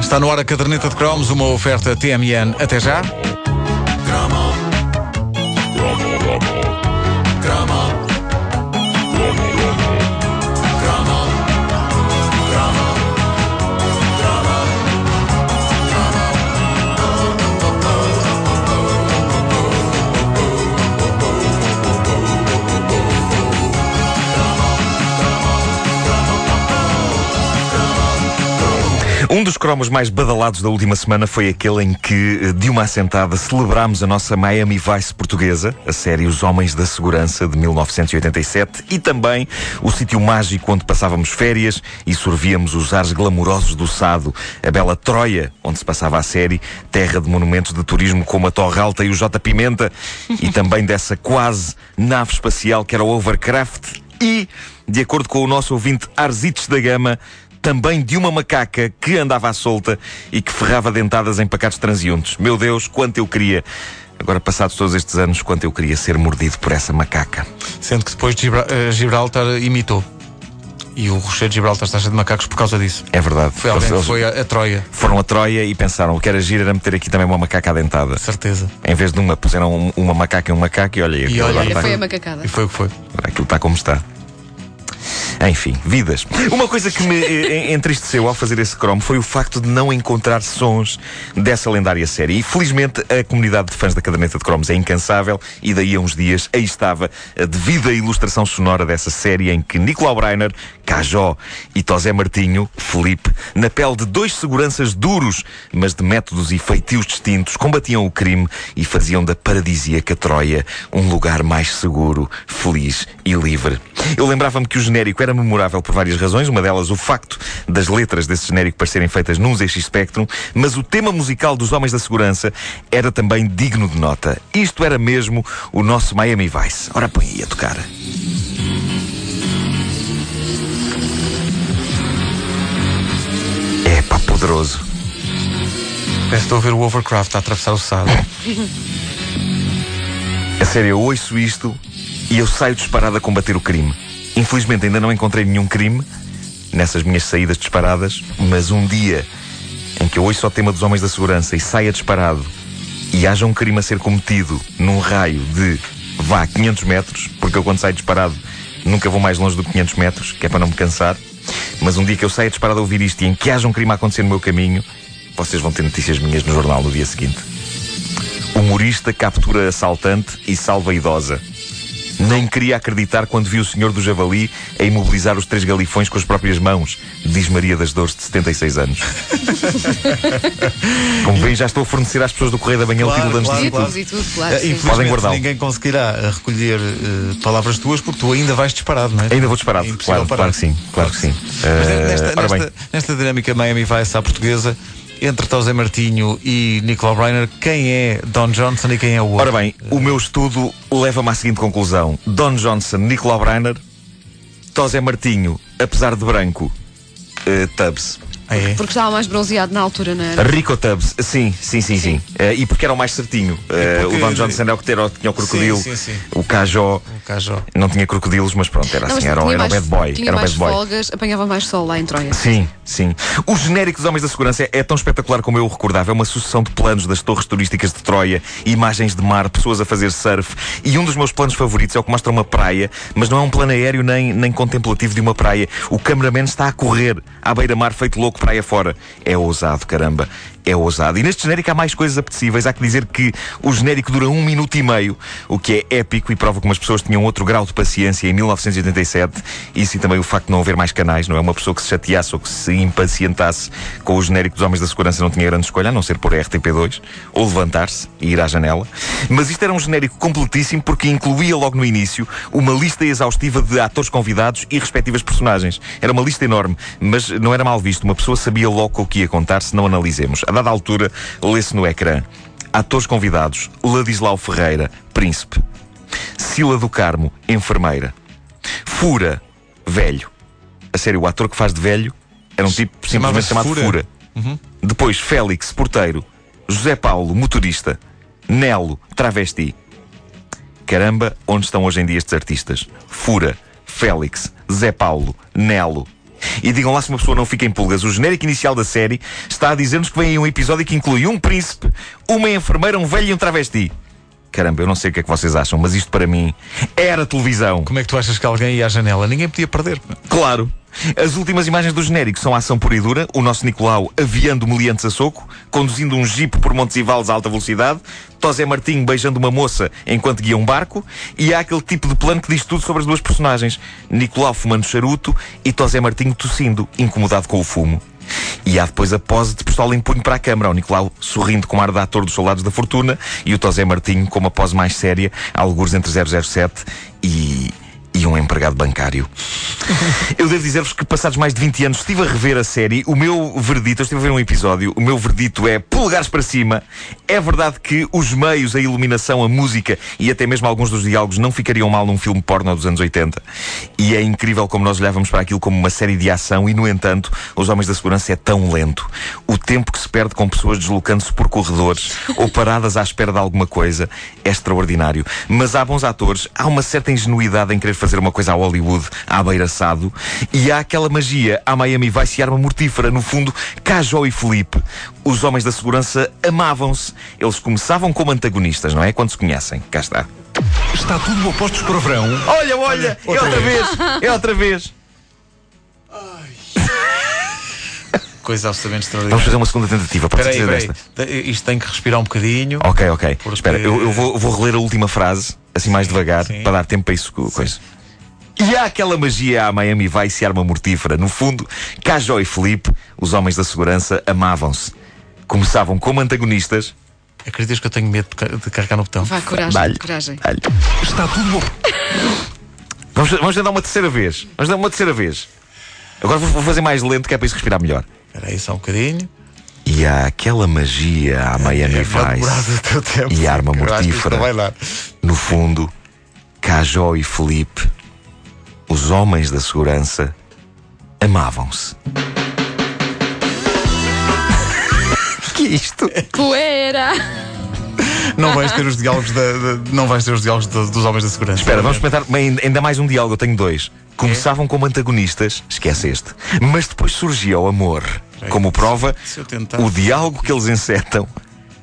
Está no ar a caderneta de cromos, uma oferta TMN. Até já. Um dos cromos mais badalados da última semana foi aquele em que, eh, de uma assentada, celebrámos a nossa Miami Vice portuguesa, a série Os Homens da Segurança de 1987, e também o sítio mágico onde passávamos férias e sorvíamos os ares glamourosos do Sado, a bela Troia, onde se passava a série, terra de monumentos de turismo como a Torre Alta e o J Pimenta, e também dessa quase nave espacial que era o Overcraft, e, de acordo com o nosso ouvinte Arzites da Gama, também de uma macaca que andava à solta e que ferrava dentadas em pacatos transeuntes. Meu Deus, quanto eu queria. Agora, passados todos estes anos, quanto eu queria ser mordido por essa macaca. Sendo que depois eh, Gibraltar imitou. E o Rochedo de Gibraltar está cheio de macacos por causa disso. É verdade. Foi alguém que Eles foi a, a Troia, Foram a Troia e pensaram o que era giro era meter aqui também uma macaca dentada. certeza. Em vez de uma, puseram um- uma macaca e um macaco e olha, aquilo olha, agora olha, está- Foi a macacada. E foi o que foi. Aquilo está como está. Enfim, vidas. Uma coisa que me eh, entristeceu ao fazer esse cromo foi o facto de não encontrar sons dessa lendária série. E felizmente a comunidade de fãs da caderneta de cromos é incansável e daí a uns dias aí estava a devida ilustração sonora dessa série em que Nicolau Breiner, Cajó e Tosé Martinho, Felipe, na pele de dois seguranças duros, mas de métodos e feitios distintos, combatiam o crime e faziam da paradisíaca Troia um lugar mais seguro, feliz e livre. Eu lembrava-me que o genérico era memorável por várias razões, uma delas o facto das letras desse genérico parecerem feitas num ZX Spectrum, mas o tema musical dos Homens da Segurança era também digno de nota. Isto era mesmo o nosso Miami Vice. Ora, põe aí a tocar. Poderoso. Parece estou a ver o Overcraft a atravessar o Sado. A sério, eu ouço isto e eu saio disparado a combater o crime. Infelizmente ainda não encontrei nenhum crime nessas minhas saídas disparadas, mas um dia em que eu ouço o tema dos homens da segurança e saia disparado e haja um crime a ser cometido num raio de vá 500 metros, porque eu quando saio disparado nunca vou mais longe do que 500 metros, que é para não me cansar. Mas um dia que eu saia disparado a ouvir isto e em que haja um crime a acontecer no meu caminho, vocês vão ter notícias minhas no jornal no dia seguinte. Humorista captura assaltante e salva idosa. Nem queria acreditar quando vi o senhor do Javali a imobilizar os três galifões com as próprias mãos, diz Maria das Dores, de 76 anos. Como bem, já estou a fornecer às pessoas do Correio da Manhã o Claro, título de antes claro, de e tudo, claro. Eh, Podem guardá-lo. ninguém conseguirá eh, recolher eh, palavras tuas porque tu ainda vais disparado, não é? Ainda vou disparado, É claro, parar. claro que sim, claro que sim. Mas nesta, nesta, nesta dinâmica Miami Vice à portuguesa, entre Tosé Martinho e Nicolau Breiner, quem é Don Johnson e quem é o outro? Ora bem, o meu estudo leva-me à seguinte conclusão: Don Johnson, Nicolau Breiner, Tosé Martinho, apesar de branco, eh, Tubbs. Ah, é? Porque estava mais bronzeado na altura, não era? Rico Tubbs, sim, sim, sim, sim. Eh, e porque era o mais certinho. Porque- O Don Johnson era o que tinha o crocodilo, Sim, sim, sim. o Cajó O não tinha crocodilos, mas pronto, era Não, assim, era, o- era o mais- bad boy. Tinha Era o mais bad boy. folgas, apanhava mais sol lá em Troia. Sim, sim. O genérico dos Homens da Segurança é tão espetacular como eu o recordava. É uma sucessão de planos das torres turísticas de Troia, imagens de mar, pessoas a fazer surf. E um dos meus planos favoritos é o que mostra uma praia, mas não é um plano aéreo nem, nem contemplativo de uma praia. O cameraman está a correr à beira-mar, feito louco, praia fora. É ousado, caramba. É ousado. E neste genérico há mais coisas apetecíveis. Há que dizer que o genérico dura um minuto e meio, o que é épico e prova como as pessoas tinham outro grau de paciência em 1987. Isso e também o facto de não haver mais canais, não é? Uma pessoa que se chateasse ou que se impacientasse com o genérico dos Homens da Segurança não tinha grande escolha, a não ser por RTP2 ou levantar-se e ir à janela. Mas isto era um genérico completíssimo porque incluía logo no início uma lista exaustiva de atores convidados e respectivas personagens. Era uma lista enorme, mas não era mal visto. Uma pessoa sabia logo o que ia contar se não analisemos. A dada altura, lê-se no ecrã. Atores convidados: Ladislau Ferreira, príncipe. Sila do Carmo, enfermeira. Fura, velho. A sério, o ator que faz de velho era um tipo simplesmente chamado Fura. Fura. Depois, Félix, porteiro. José Paulo, motorista. Nelo, travesti. Caramba, onde estão hoje em dia estes artistas? Fura, Félix, Zé Paulo, Nelo, E digam lá se uma pessoa não fica em pulgas. O genérico inicial da série está a dizer-nos que vem aí um episódio que inclui um príncipe, uma enfermeira, um velho e um travesti. Caramba, eu não sei o que é que vocês acham, mas isto para mim era televisão. Como é que tu achas que alguém ia à janela? Ninguém podia perder. Claro. As últimas imagens do genérico são a ação pura e dura, o nosso Nicolau aviando meliantes a soco, conduzindo um jipe por Montes e Vales a alta velocidade, Tosé Martinho beijando uma moça enquanto guia um barco, e há aquele tipo de plano que diz tudo sobre as duas personagens. Nicolau fumando charuto e Tosé Martinho tossindo, incomodado com o fumo. E há depois a pose de pistola em punho para a câmara. O Nicolau sorrindo com ar de ator dos Soldados da Fortuna e o Tosé Martinho com uma pose mais séria, alguns entre 007 e e um empregado bancário. eu devo dizer-vos que, passados mais de 20 anos, estive a rever a série. O meu verdito, eu estive a ver um episódio, o meu verdito é polegares para cima. É verdade que os meios, a iluminação, a música e até mesmo alguns dos diálogos não ficariam mal num filme porno dos anos 80. E é incrível como nós olhávamos para aquilo como uma série de ação e, no entanto, Os Homens da Segurança é tão lento. O tempo que se perde com pessoas deslocando-se por corredores ou paradas à espera de alguma coisa é extraordinário. Mas há bons atores, há uma certa ingenuidade em querer fazer fazer uma coisa a Hollywood à beira-assado e há aquela magia à Miami Vice e arma mortífera. No fundo, Cajó e Felipe, os homens da segurança, amavam-se. Eles começavam como antagonistas, não é? Quando se conhecem. Cá está. Está tudo a postos para o verão. Olha, olha, é outra vez, é outra vez. Coisa absolutamente extraordinária. Vamos fazer uma segunda tentativa. Pode espera aí. desta. Isto tem que respirar um bocadinho. Ok, ok. Porque- Espera, eu, eu vou, vou reler a última frase, assim mais devagar, sim. para dar tempo para isso. Coisa. E há aquela magia à Miami Vice e arma mortífera. No fundo, Cajó e Felipe, os homens da segurança, amavam-se. Começavam como antagonistas. Acreditas que eu tenho medo de ca- de carregar no botão? Vá, coragem, Dá-lhe, coragem. dá-lhe. Está tudo a Vamos, vamos tentar uma terceira vez. Vamos dar uma terceira vez. Agora vou, vou fazer mais lento, que é para isso respirar melhor. Espera aí só um bocadinho. E há aquela magia à Miami Vai demorar Vice. E arma mortífera. dar. No fundo, Cajó e Felipe, os homens da segurança, amavam-se. que é isto? Poeira! Não vais ter os diálogos da, da- não vais ter os diálogos da- dos homens da segurança. Espera, vamos experimentar bem, ainda mais um diálogo. Eu tenho dois. Começavam como antagonistas, esquece este. Mas depois surgia o amor. Como prova, se eu tentar- o diálogo que eles encetam.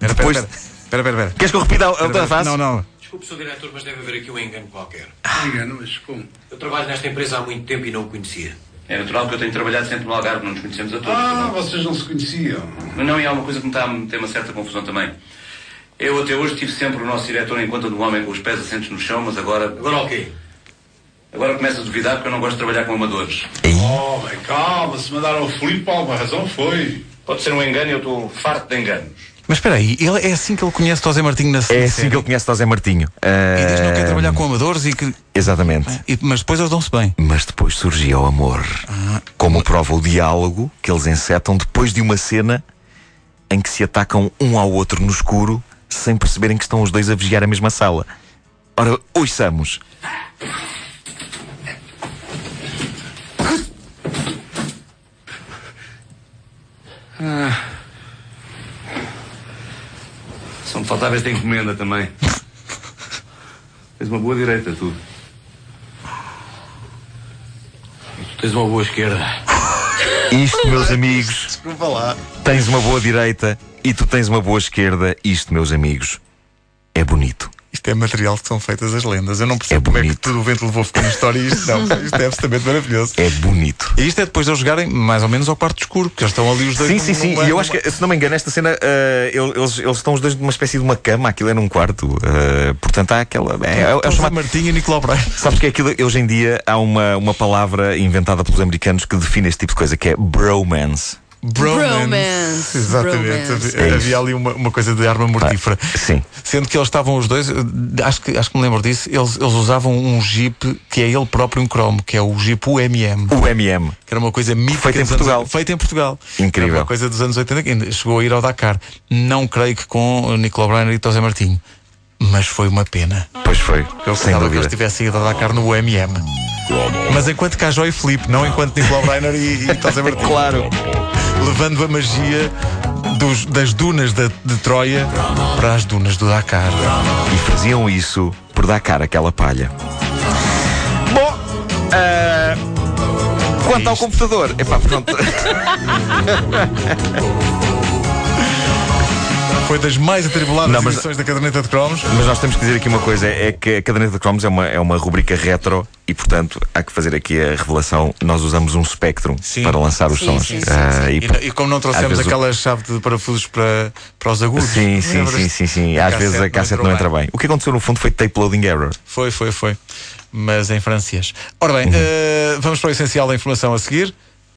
Espera, Depois. espera, espera, espera, espera. Queres que eu repita a outra Espera, frase? Não, não. Desculpe, Sr. Diretor, mas deve haver aqui um engano qualquer. Engano, mas como? Eu trabalho nesta empresa há muito tempo e não o conhecia. É natural que eu tenho trabalhado sempre no Algarve, não nos conhecemos a todos. Ah, não. vocês não se conheciam. Mas não, e há uma coisa que me está a meter uma certa confusão também. Eu até hoje tive sempre o nosso diretor em conta de um homem com os pés assentes no chão, mas agora. Agora o quê? Agora começo a duvidar porque eu não gosto de trabalhar com amadores. Oh, bem, calma, se mandaram o Filipe por alguma razão foi. Pode ser um engano e eu estou farto de enganos. Mas espera aí, ele, é assim que ele conhece José Martinho na É série. assim que ele conhece José Martinho. E diz que não quer Ah, trabalhar com amadores e que. Exatamente. e- mas depois eles dão-se bem. Mas depois surgia o amor. Como prova o diálogo que eles encetam depois de uma cena em que se atacam um ao outro no escuro sem perceberem que estão os dois a vigiar a mesma sala. Ora, ouçamos. Só me faltava esta encomenda também. Tens uma boa direita, tu. Tu tens uma boa esquerda. Isto, meus amigos, Desculpa lá. tens uma boa direita e tu tens uma boa esquerda. Isto, meus amigos, é material que são feitas as lendas. Eu não percebo É como é que tudo o vento levou ficou na história e isto não. Isto é absolutamente maravilhoso. É bonito. E isto é depois de eles jogarem mais ou menos ao quarto escuro, porque eles estão ali os dois. Sim, sim, sim. E eu acho que, se não me engano, esta cena, eh, eles, eles estão os dois numa espécie de uma cama, aquilo é num quarto. eh, portanto, há aquela. É, é, é o chamado Martinho e Nicolau Braga. Sabes que é aquilo, hoje em dia há uma, uma palavra inventada pelos americanos que define este tipo de coisa, que é bromance. Bromance. Exatamente. Bromance. Havia, É havia ali uma, uma coisa de arma mortífera. Sim. Sendo que eles estavam os dois, acho que, acho que me lembro disso, eles, eles usavam um Jeep que é ele próprio em cromo, que é o Jeep UMM. O MM. Que era uma coisa mítica Feita em dos anos- Portugal. feita em Portugal. Incrível. Era uma coisa dos anos 80 que ainda chegou a ir ao Dakar. Não creio que com o Nicolau Breiner e José Martinho. Mas foi uma pena. Pois foi. Eu sem gostava que eles dúvida. tivessem ido ao Dakar no UMM. Mas enquanto Cajó e Felipe, não enquanto Nicolau Breiner e, e José Martinho. Claro. Levando a magia dos- das dunas da- de Troia para as dunas do Dakar. E faziam isso por dar cara àquela palha. Bom, eh, Quanto ao computador, epá, pronto. Foi das mais atribuladas Não, mas- edições da caderneta de cromos. Mas nós temos que dizer aqui uma coisa: é que a caderneta de cromos é uma, é uma rubrica retro e, portanto, há que fazer aqui a revelação. Nós usamos um Spectrum Sim. para lançar os Sim, sons. sim, sim, Ah, E, e- e como não trouxemos vezes o- aquela chave de parafusos para, para os agudos. Sim, sim, sim, sim, sim. A Às vezes a cassete não entra bem. O que aconteceu no fundo foi tape loading error. Foi, foi, foi. Mas em francês. Ora bem, Uhum. eh, vamos para o essencial da informação a seguir.